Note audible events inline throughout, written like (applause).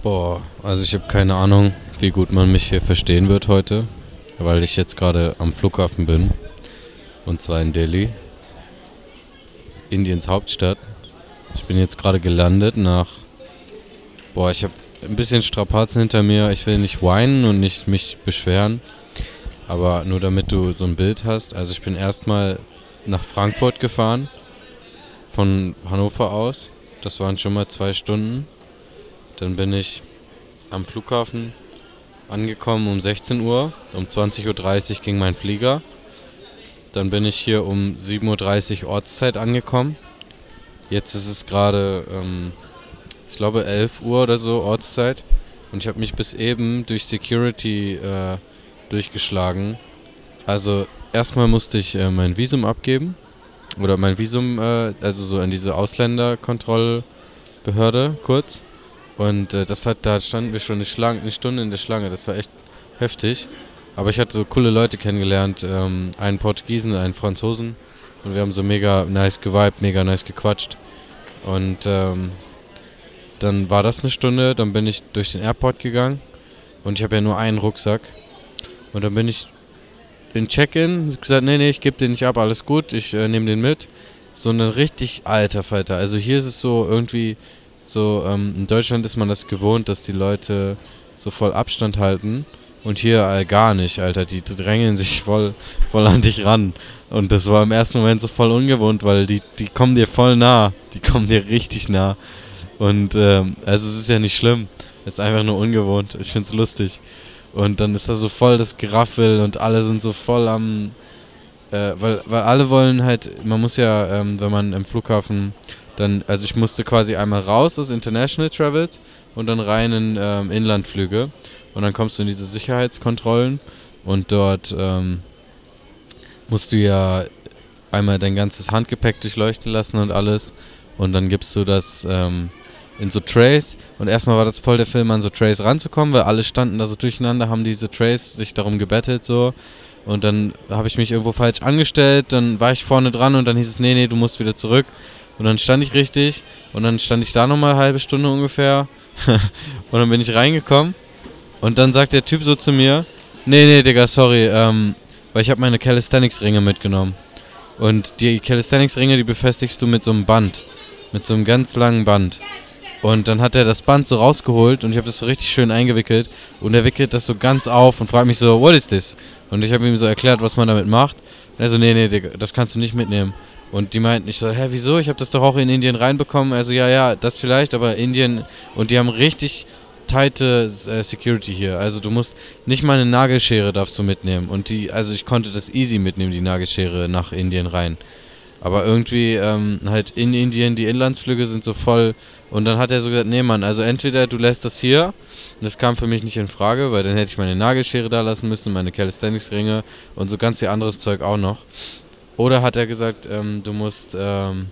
Boah, also ich habe keine Ahnung, wie gut man mich hier verstehen wird heute, weil ich jetzt gerade am Flughafen bin. Und zwar in Delhi, Indiens Hauptstadt. Ich bin jetzt gerade gelandet nach. Boah, ich habe ein bisschen Strapazen hinter mir. Ich will nicht weinen und nicht mich beschweren. Aber nur damit du so ein Bild hast. Also ich bin erstmal nach Frankfurt gefahren. Von Hannover aus. Das waren schon mal zwei Stunden. Dann bin ich am Flughafen angekommen um 16 Uhr. Um 20.30 Uhr ging mein Flieger. Dann bin ich hier um 7.30 Uhr Ortszeit angekommen. Jetzt ist es gerade, ähm, ich glaube, 11 Uhr oder so Ortszeit. Und ich habe mich bis eben durch Security äh, durchgeschlagen. Also erstmal musste ich äh, mein Visum abgeben. Oder mein Visum, äh, also so an diese Ausländerkontrollbehörde kurz. Und äh, das hat, da standen wir schon eine, Schlange, eine Stunde in der Schlange. Das war echt heftig. Aber ich hatte so coole Leute kennengelernt. Ähm, einen Portugiesen einen Franzosen. Und wir haben so mega nice geweibt, mega nice gequatscht. Und ähm, dann war das eine Stunde. Dann bin ich durch den Airport gegangen. Und ich habe ja nur einen Rucksack. Und dann bin ich in Check-in gesagt, nee, nee, ich gebe den nicht ab, alles gut, ich äh, nehme den mit. So ein richtig alter Falter. Also hier ist es so irgendwie so, ähm, in Deutschland ist man das gewohnt, dass die Leute so voll Abstand halten. Und hier äh, gar nicht, Alter. Die drängeln sich voll, voll an dich ran. Und das war im ersten Moment so voll ungewohnt, weil die, die kommen dir voll nah. Die kommen dir richtig nah. Und ähm, also es ist ja nicht schlimm. Es ist einfach nur ungewohnt. Ich find's lustig. Und dann ist da so voll das Geraffel und alle sind so voll am. Äh, weil, weil alle wollen halt, man muss ja, ähm, wenn man im Flughafen dann, also ich musste quasi einmal raus aus International Travels und dann rein in ähm, Inlandflüge. Und dann kommst du in diese Sicherheitskontrollen und dort ähm, musst du ja einmal dein ganzes Handgepäck durchleuchten lassen und alles. Und dann gibst du das ähm, in so Trays. Und erstmal war das voll der Film, an so Trays ranzukommen, weil alle standen da so durcheinander, haben diese Trays sich darum gebettelt so. Und dann habe ich mich irgendwo falsch angestellt, dann war ich vorne dran und dann hieß es, nee, nee, du musst wieder zurück. Und dann stand ich richtig und dann stand ich da nochmal eine halbe Stunde ungefähr. (laughs) und dann bin ich reingekommen und dann sagt der Typ so zu mir, nee, nee, Digga, sorry, ähm, weil ich habe meine Calisthenics-Ringe mitgenommen. Und die Calisthenics-Ringe, die befestigst du mit so einem Band. Mit so einem ganz langen Band. Und dann hat er das Band so rausgeholt und ich habe das so richtig schön eingewickelt. Und er wickelt das so ganz auf und fragt mich so, what is this? Und ich habe ihm so erklärt, was man damit macht. Und er so, nee, nee, Digga, das kannst du nicht mitnehmen. Und die meinten, ich so, hä, wieso? Ich habe das doch auch in Indien reinbekommen. Also ja, ja, das vielleicht, aber Indien und die haben richtig tighte äh, Security hier. Also du musst nicht mal eine Nagelschere darfst du mitnehmen. Und die, also ich konnte das easy mitnehmen, die Nagelschere nach Indien rein. Aber irgendwie ähm, halt in Indien, die Inlandsflüge sind so voll. Und dann hat er so gesagt, nee Mann, also entweder du lässt das hier, das kam für mich nicht in Frage, weil dann hätte ich meine Nagelschere da lassen müssen, meine Calisthenics-Ringe und so ganz viel anderes Zeug auch noch. Oder hat er gesagt, ähm, du musst, ähm,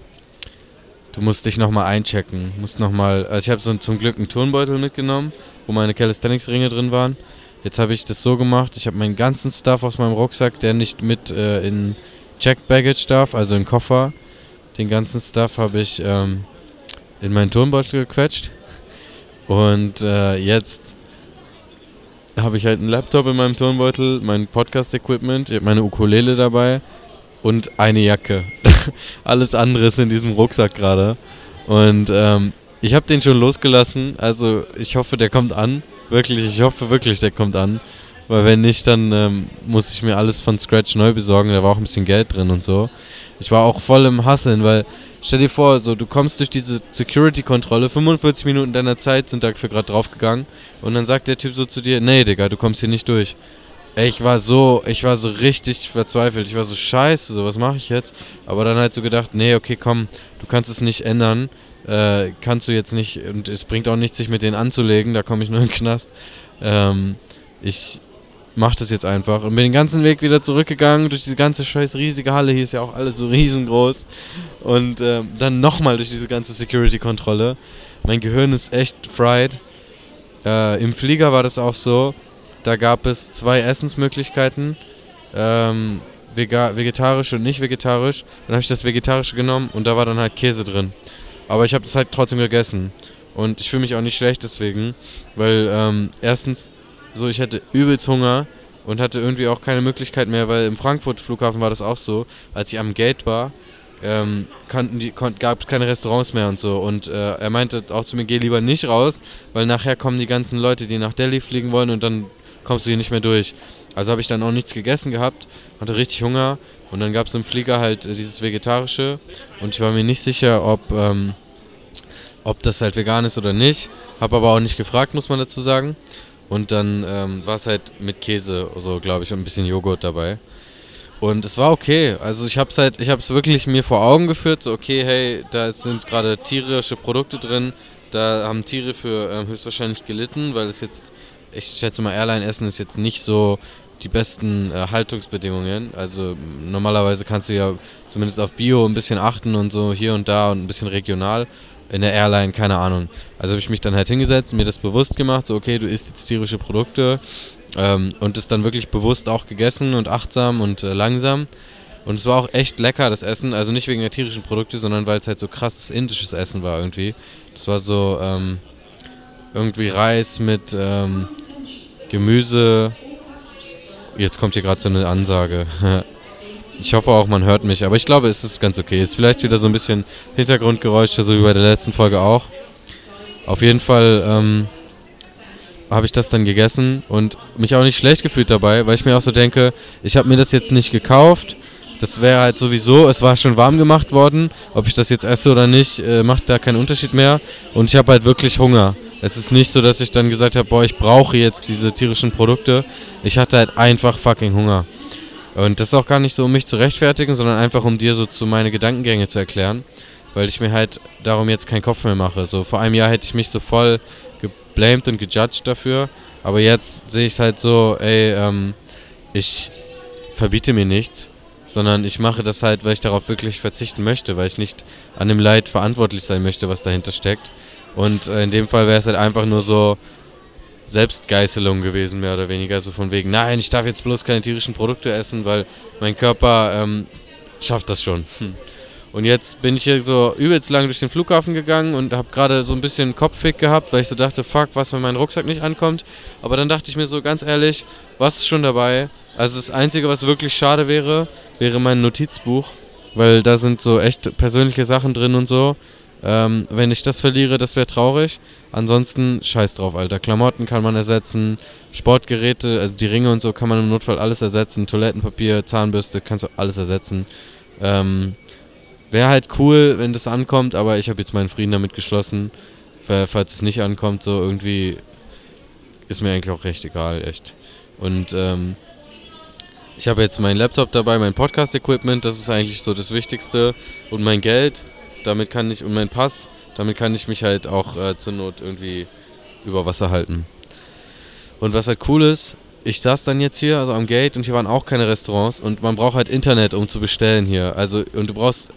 du musst dich nochmal einchecken, musst nochmal, also ich habe so zum Glück einen Turnbeutel mitgenommen, wo meine Calisthenics-Ringe drin waren. Jetzt habe ich das so gemacht, ich habe meinen ganzen Stuff aus meinem Rucksack, der nicht mit äh, in Check Baggage darf, also in Koffer, den ganzen Stuff habe ich ähm, in meinen Turnbeutel gequetscht. Und äh, jetzt habe ich halt einen Laptop in meinem Turnbeutel, mein Podcast-Equipment, ich habe meine Ukulele dabei und eine Jacke. (laughs) Alles andere ist in diesem Rucksack gerade. Und ähm, ich habe den schon losgelassen. Also ich hoffe, der kommt an. Wirklich, ich hoffe wirklich, der kommt an. Weil wenn nicht, dann ähm, muss ich mir alles von Scratch neu besorgen. Da war auch ein bisschen Geld drin und so. Ich war auch voll im Hasseln, weil stell dir vor, so du kommst durch diese Security-Kontrolle, 45 Minuten deiner Zeit sind dafür gerade draufgegangen und dann sagt der Typ so zu dir, nee, Digga, du kommst hier nicht durch. Ich war so, ich war so richtig verzweifelt. Ich war so scheiße, so was mache ich jetzt? Aber dann halt so gedacht, nee, okay, komm, du kannst es nicht ändern. Äh, kannst du jetzt nicht, und es bringt auch nichts, sich mit denen anzulegen, da komme ich nur in den Knast. Ähm, ich mach das jetzt einfach. Und bin den ganzen Weg wieder zurückgegangen durch diese ganze scheiß riesige Halle. Hier ist ja auch alles so riesengroß. Und ähm, dann nochmal durch diese ganze Security-Kontrolle. Mein Gehirn ist echt fried. Äh, Im Flieger war das auch so da gab es zwei Essensmöglichkeiten. Ähm, vegetarisch und nicht vegetarisch. Dann habe ich das Vegetarische genommen und da war dann halt Käse drin. Aber ich habe das halt trotzdem gegessen. Und ich fühle mich auch nicht schlecht deswegen, weil ähm, erstens, so ich hätte übelst Hunger und hatte irgendwie auch keine Möglichkeit mehr, weil im Frankfurt Flughafen war das auch so, als ich am Gate war, ähm, gab es keine Restaurants mehr und so. Und äh, er meinte auch zu mir, geh lieber nicht raus, weil nachher kommen die ganzen Leute, die nach Delhi fliegen wollen und dann kommst du hier nicht mehr durch. Also habe ich dann auch nichts gegessen gehabt, hatte richtig Hunger und dann gab es im Flieger halt äh, dieses Vegetarische und ich war mir nicht sicher, ob, ähm, ob das halt vegan ist oder nicht. Habe aber auch nicht gefragt, muss man dazu sagen. Und dann ähm, war es halt mit Käse, so glaube ich, und ein bisschen Joghurt dabei. Und es war okay. Also ich habe es halt, ich habe es wirklich mir vor Augen geführt, so okay, hey, da sind gerade tierische Produkte drin, da haben Tiere für ähm, höchstwahrscheinlich gelitten, weil es jetzt, ich schätze mal, Airline-Essen ist jetzt nicht so die besten äh, Haltungsbedingungen. Also normalerweise kannst du ja zumindest auf Bio ein bisschen achten und so hier und da und ein bisschen regional. In der Airline, keine Ahnung. Also habe ich mich dann halt hingesetzt mir das bewusst gemacht, so okay, du isst jetzt tierische Produkte ähm, und es dann wirklich bewusst auch gegessen und achtsam und äh, langsam. Und es war auch echt lecker, das Essen. Also nicht wegen der tierischen Produkte, sondern weil es halt so krasses indisches Essen war irgendwie. Das war so ähm, irgendwie Reis mit ähm, Gemüse. Jetzt kommt hier gerade so eine Ansage. (laughs) ich hoffe auch, man hört mich. Aber ich glaube, es ist ganz okay. Ist vielleicht wieder so ein bisschen Hintergrundgeräusche, so wie bei der letzten Folge auch. Auf jeden Fall ähm, habe ich das dann gegessen und mich auch nicht schlecht gefühlt dabei, weil ich mir auch so denke, ich habe mir das jetzt nicht gekauft. Das wäre halt sowieso, es war schon warm gemacht worden. Ob ich das jetzt esse oder nicht, äh, macht da keinen Unterschied mehr. Und ich habe halt wirklich Hunger. Es ist nicht so, dass ich dann gesagt habe, boah, ich brauche jetzt diese tierischen Produkte. Ich hatte halt einfach fucking Hunger. Und das ist auch gar nicht so, um mich zu rechtfertigen, sondern einfach, um dir so zu meine Gedankengänge zu erklären. Weil ich mir halt darum jetzt keinen Kopf mehr mache. So vor einem Jahr hätte ich mich so voll geblamed und gejudged dafür. Aber jetzt sehe ich es halt so, ey, ähm, ich verbiete mir nichts, sondern ich mache das halt, weil ich darauf wirklich verzichten möchte, weil ich nicht an dem Leid verantwortlich sein möchte, was dahinter steckt. Und äh, in dem Fall wäre es halt einfach nur so Selbstgeißelung gewesen, mehr oder weniger. So von wegen, nein, ich darf jetzt bloß keine tierischen Produkte essen, weil mein Körper ähm, schafft das schon. Hm. Und jetzt bin ich hier so übelst lang durch den Flughafen gegangen und habe gerade so ein bisschen Kopfweg gehabt, weil ich so dachte, fuck, was, wenn mein Rucksack nicht ankommt. Aber dann dachte ich mir so ganz ehrlich, was ist schon dabei? Also das Einzige, was wirklich schade wäre, wäre mein Notizbuch, weil da sind so echt persönliche Sachen drin und so. Ähm, wenn ich das verliere, das wäre traurig. Ansonsten scheiß drauf, Alter. Klamotten kann man ersetzen, Sportgeräte, also die Ringe und so kann man im Notfall alles ersetzen. Toilettenpapier, Zahnbürste, kannst du alles ersetzen. Ähm, Wäre halt cool, wenn das ankommt, aber ich habe jetzt meinen Frieden damit geschlossen. Falls es nicht ankommt, so irgendwie ist mir eigentlich auch recht egal, echt. Und ähm, ich habe jetzt meinen Laptop dabei, mein Podcast-Equipment, das ist eigentlich so das Wichtigste. Und mein Geld, damit kann ich, und mein Pass, damit kann ich mich halt auch äh, zur Not irgendwie über Wasser halten. Und was halt cool ist, ich saß dann jetzt hier, also am Gate, und hier waren auch keine Restaurants und man braucht halt Internet, um zu bestellen hier. Also, und du brauchst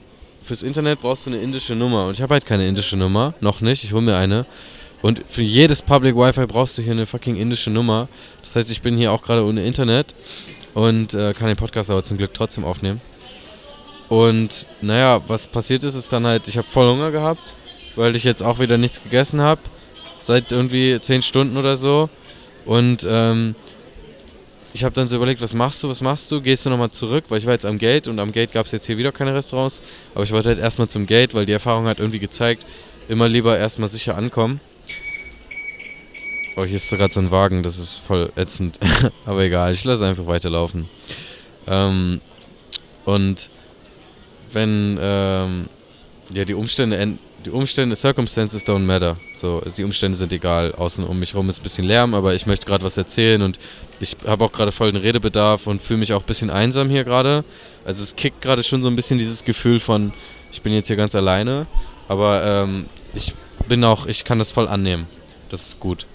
fürs Internet brauchst du eine indische Nummer. Und ich habe halt keine indische Nummer. Noch nicht. Ich hole mir eine. Und für jedes Public Wi-Fi brauchst du hier eine fucking indische Nummer. Das heißt, ich bin hier auch gerade ohne Internet und äh, kann den Podcast aber zum Glück trotzdem aufnehmen. Und naja, was passiert ist, ist dann halt, ich habe voll Hunger gehabt, weil ich jetzt auch wieder nichts gegessen habe. Seit irgendwie 10 Stunden oder so. Und ähm, ich habe dann so überlegt, was machst du, was machst du? Gehst du nochmal zurück, weil ich war jetzt am Gate und am Gate gab es jetzt hier wieder keine Restaurants. Aber ich wollte halt erstmal zum Gate, weil die Erfahrung hat irgendwie gezeigt, immer lieber erstmal sicher ankommen. Oh, hier ist sogar so ein Wagen, das ist voll ätzend. (laughs) aber egal, ich lasse einfach weiterlaufen. Ähm, und wenn ähm, ja, die Umstände die Umstände, Circumstances don't matter. So, die Umstände sind egal. Außen um mich herum ist ein bisschen Lärm, aber ich möchte gerade was erzählen und ich habe auch gerade voll den Redebedarf und fühle mich auch ein bisschen einsam hier gerade. Also es kickt gerade schon so ein bisschen dieses Gefühl von, ich bin jetzt hier ganz alleine, aber ähm, ich bin auch, ich kann das voll annehmen. Das ist gut.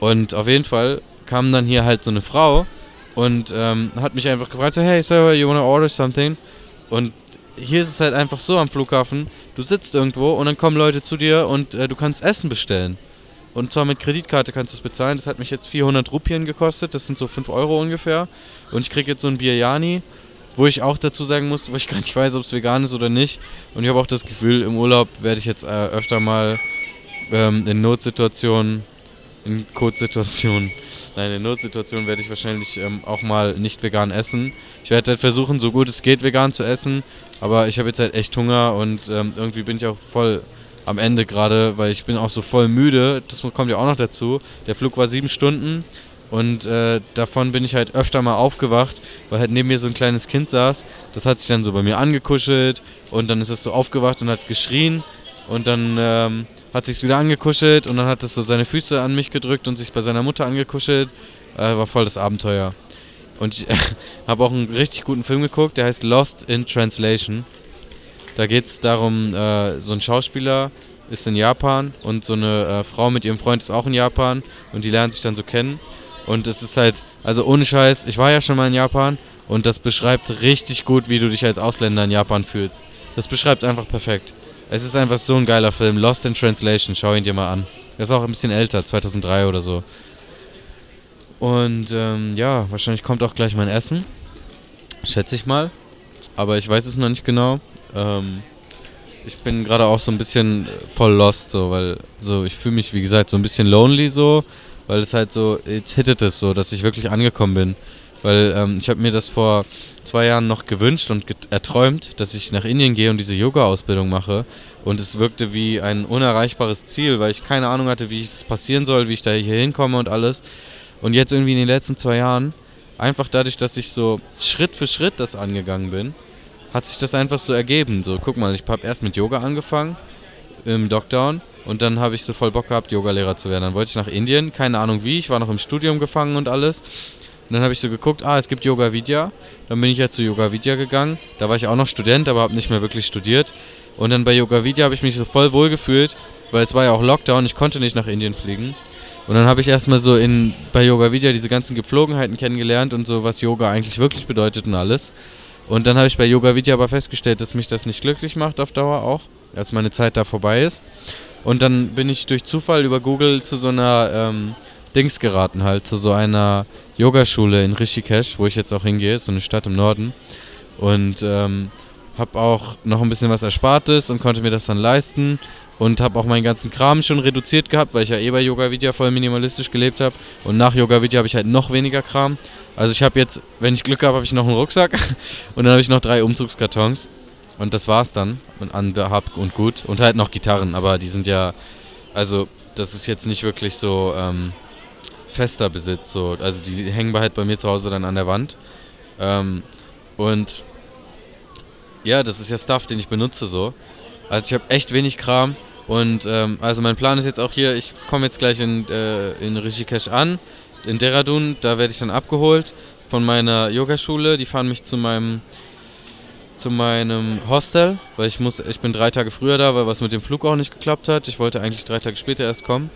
Und auf jeden Fall kam dann hier halt so eine Frau und ähm, hat mich einfach gefragt, so, hey, sir, you wanna order something? Und hier ist es halt einfach so am Flughafen, du sitzt irgendwo und dann kommen Leute zu dir und äh, du kannst Essen bestellen. Und zwar mit Kreditkarte kannst du es bezahlen. Das hat mich jetzt 400 Rupien gekostet, das sind so 5 Euro ungefähr. Und ich kriege jetzt so ein Biryani, wo ich auch dazu sagen muss, wo ich (laughs) gar nicht weiß, ob es vegan ist oder nicht. Und ich habe auch das Gefühl, im Urlaub werde ich jetzt äh, öfter mal ähm, in Notsituationen, in Kurzsituationen, nein, in Notsituationen werde ich wahrscheinlich ähm, auch mal nicht vegan essen. Ich werde halt versuchen, so gut es geht, vegan zu essen, aber ich habe jetzt halt echt Hunger und ähm, irgendwie bin ich auch voll am Ende gerade, weil ich bin auch so voll müde. Das kommt ja auch noch dazu. Der Flug war sieben Stunden und äh, davon bin ich halt öfter mal aufgewacht, weil halt neben mir so ein kleines Kind saß. Das hat sich dann so bei mir angekuschelt und dann ist es so aufgewacht und hat geschrien und dann ähm, hat sich wieder angekuschelt und dann hat es so seine Füße an mich gedrückt und sich bei seiner Mutter angekuschelt. Äh, war voll das Abenteuer. Und ich (laughs) habe auch einen richtig guten Film geguckt, der heißt Lost in Translation. Da geht es darum, äh, so ein Schauspieler ist in Japan und so eine äh, Frau mit ihrem Freund ist auch in Japan und die lernen sich dann so kennen. Und es ist halt, also ohne Scheiß, ich war ja schon mal in Japan und das beschreibt richtig gut, wie du dich als Ausländer in Japan fühlst. Das beschreibt einfach perfekt. Es ist einfach so ein geiler Film. Lost in Translation, schau ihn dir mal an. Er ist auch ein bisschen älter, 2003 oder so. Und ähm, ja, wahrscheinlich kommt auch gleich mein Essen. Schätze ich mal. Aber ich weiß es noch nicht genau. Ähm, ich bin gerade auch so ein bisschen voll lost, so, weil so ich fühle mich, wie gesagt, so ein bisschen lonely so, weil es halt so, jetzt hittet es so, dass ich wirklich angekommen bin. Weil ähm, ich habe mir das vor zwei Jahren noch gewünscht und erträumt, dass ich nach Indien gehe und diese Yoga-Ausbildung mache. Und es wirkte wie ein unerreichbares Ziel, weil ich keine Ahnung hatte, wie das passieren soll, wie ich da hier hinkomme und alles. Und jetzt irgendwie in den letzten zwei Jahren, einfach dadurch, dass ich so Schritt für Schritt das angegangen bin, hat sich das einfach so ergeben. So, guck mal, ich habe erst mit Yoga angefangen im Lockdown und dann habe ich so voll Bock gehabt, Yogalehrer zu werden. Dann wollte ich nach Indien, keine Ahnung wie, ich war noch im Studium gefangen und alles. Und dann habe ich so geguckt, ah, es gibt Yoga Vidya. Dann bin ich ja zu Yoga Vidya gegangen. Da war ich auch noch Student, aber habe nicht mehr wirklich studiert. Und dann bei Yoga Vidya habe ich mich so voll wohl gefühlt, weil es war ja auch Lockdown, ich konnte nicht nach Indien fliegen. Und dann habe ich erstmal so in, bei Yoga Vidya diese ganzen Gepflogenheiten kennengelernt und so, was Yoga eigentlich wirklich bedeutet und alles. Und dann habe ich bei Yoga Vidya aber festgestellt, dass mich das nicht glücklich macht auf Dauer auch, als meine Zeit da vorbei ist. Und dann bin ich durch Zufall über Google zu so einer ähm, Dings geraten, halt, zu so einer Yogaschule in Rishikesh, wo ich jetzt auch hingehe, so eine Stadt im Norden. Und ähm, habe auch noch ein bisschen was Erspartes und konnte mir das dann leisten und habe auch meinen ganzen Kram schon reduziert gehabt, weil ich ja eh bei Yoga Vidya voll minimalistisch gelebt habe und nach Yoga Vidya habe ich halt noch weniger Kram. Also ich habe jetzt, wenn ich Glück habe, habe ich noch einen Rucksack (laughs) und dann habe ich noch drei Umzugskartons und das war's dann und an hab und gut und halt noch Gitarren, aber die sind ja also das ist jetzt nicht wirklich so ähm, fester Besitz so, also die hängen halt bei mir zu Hause dann an der Wand. Ähm, und ja, das ist ja Stuff, den ich benutze so. Also ich habe echt wenig Kram. Und ähm, also mein Plan ist jetzt auch hier, ich komme jetzt gleich in, äh, in Rishikesh an, in Dehradun, da werde ich dann abgeholt von meiner Yogaschule. Die fahren mich zu meinem zu meinem Hostel, weil ich muss, ich bin drei Tage früher da, weil was mit dem Flug auch nicht geklappt hat. Ich wollte eigentlich drei Tage später erst kommen.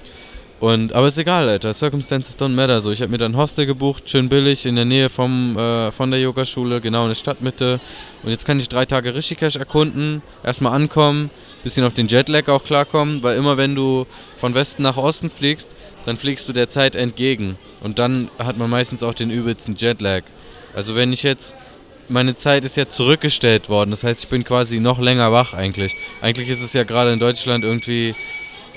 Und, aber ist egal, Alter. Circumstances don't matter. So, ich habe mir dann Hostel gebucht, schön billig, in der Nähe vom, äh, von der Yogaschule, genau in der Stadtmitte. Und jetzt kann ich drei Tage Rishikesh erkunden, erstmal ankommen, bisschen auf den Jetlag auch klarkommen, weil immer wenn du von Westen nach Osten fliegst, dann fliegst du der Zeit entgegen. Und dann hat man meistens auch den übelsten Jetlag. Also wenn ich jetzt, meine Zeit ist ja zurückgestellt worden, das heißt, ich bin quasi noch länger wach eigentlich. Eigentlich ist es ja gerade in Deutschland irgendwie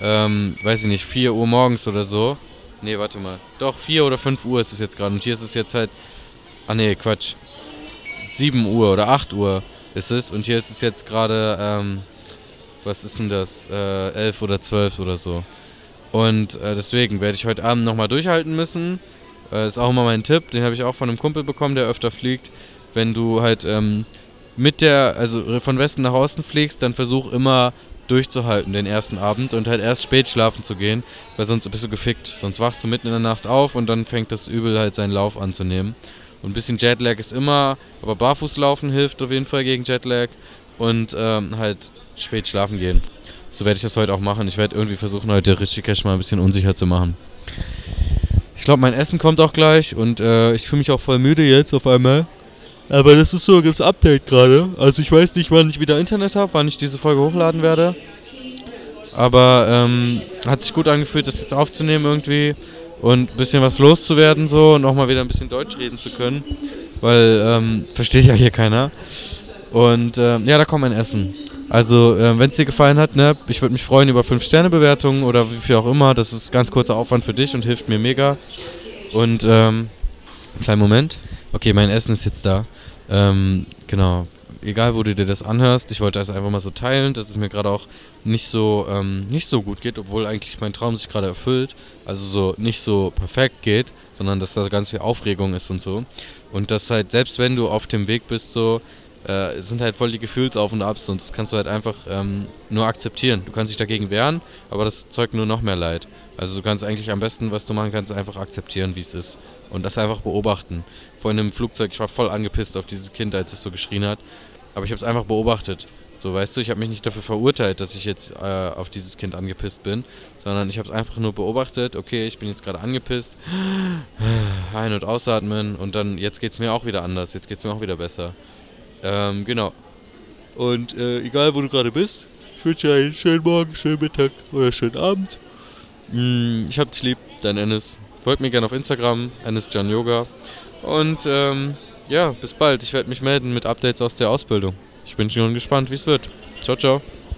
ähm, weiß ich nicht, 4 Uhr morgens oder so. Nee, warte mal. Doch, 4 oder 5 Uhr ist es jetzt gerade. Und hier ist es jetzt halt. Ah, nee, Quatsch. 7 Uhr oder 8 Uhr ist es. Und hier ist es jetzt gerade. Ähm, was ist denn das? Äh, 11 oder 12 oder so. Und äh, deswegen werde ich heute Abend nochmal durchhalten müssen. Äh, ist auch immer mein Tipp. Den habe ich auch von einem Kumpel bekommen, der öfter fliegt. Wenn du halt ähm, mit der, also von Westen nach Osten fliegst, dann versuch immer durchzuhalten den ersten Abend und halt erst spät schlafen zu gehen, weil sonst bist du gefickt. Sonst wachst du mitten in der Nacht auf und dann fängt das Übel halt seinen Lauf anzunehmen. Und ein bisschen Jetlag ist immer, aber Barfußlaufen hilft auf jeden Fall gegen Jetlag und ähm, halt spät schlafen gehen. So werde ich das heute auch machen. Ich werde irgendwie versuchen, heute Rishikesh mal ein bisschen unsicher zu machen. Ich glaube, mein Essen kommt auch gleich und äh, ich fühle mich auch voll müde jetzt auf einmal. Aber das ist so das Update gerade. Also ich weiß nicht, wann ich wieder Internet habe, wann ich diese Folge hochladen werde. Aber ähm, hat sich gut angefühlt, das jetzt aufzunehmen irgendwie und ein bisschen was loszuwerden so und auch mal wieder ein bisschen Deutsch reden zu können. Weil ähm, versteht ja hier keiner. Und ähm, ja, da kommt mein Essen. Also, äh, wenn es dir gefallen hat, ne, ich würde mich freuen über 5-Sterne-Bewertungen oder wie viel auch immer. Das ist ganz kurzer Aufwand für dich und hilft mir mega. Und, ähm, kleinen Moment. Okay, mein Essen ist jetzt da. Ähm, genau. Egal, wo du dir das anhörst, ich wollte das einfach mal so teilen, dass es mir gerade auch nicht so, ähm, nicht so gut geht, obwohl eigentlich mein Traum sich gerade erfüllt. Also so nicht so perfekt geht, sondern dass da ganz viel Aufregung ist und so. Und dass halt, selbst wenn du auf dem Weg bist, so, äh, sind halt voll die Gefühlsauf und Abs und das kannst du halt einfach ähm, nur akzeptieren. Du kannst dich dagegen wehren, aber das zeugt nur noch mehr Leid. Also du kannst eigentlich am besten, was du machen kannst, einfach akzeptieren, wie es ist. Und das einfach beobachten. Vorhin im Flugzeug, ich war voll angepisst auf dieses Kind, als es so geschrien hat. Aber ich habe es einfach beobachtet. So, weißt du, ich habe mich nicht dafür verurteilt, dass ich jetzt äh, auf dieses Kind angepisst bin, sondern ich habe es einfach nur beobachtet. Okay, ich bin jetzt gerade angepisst. (sighs) Ein- und ausatmen und dann, jetzt geht es mir auch wieder anders. Jetzt geht es mir auch wieder besser. Ähm, genau. Und äh, egal, wo du gerade bist, ich wünsche dir einen schönen Morgen, schönen Mittag oder schönen Abend. Mm, ich hab dich lieb, dein Ennis. Folgt mir gerne auf Instagram, Ennis Jan Yoga. Und ähm, ja, bis bald. Ich werde mich melden mit Updates aus der Ausbildung. Ich bin schon gespannt, wie es wird. Ciao, ciao.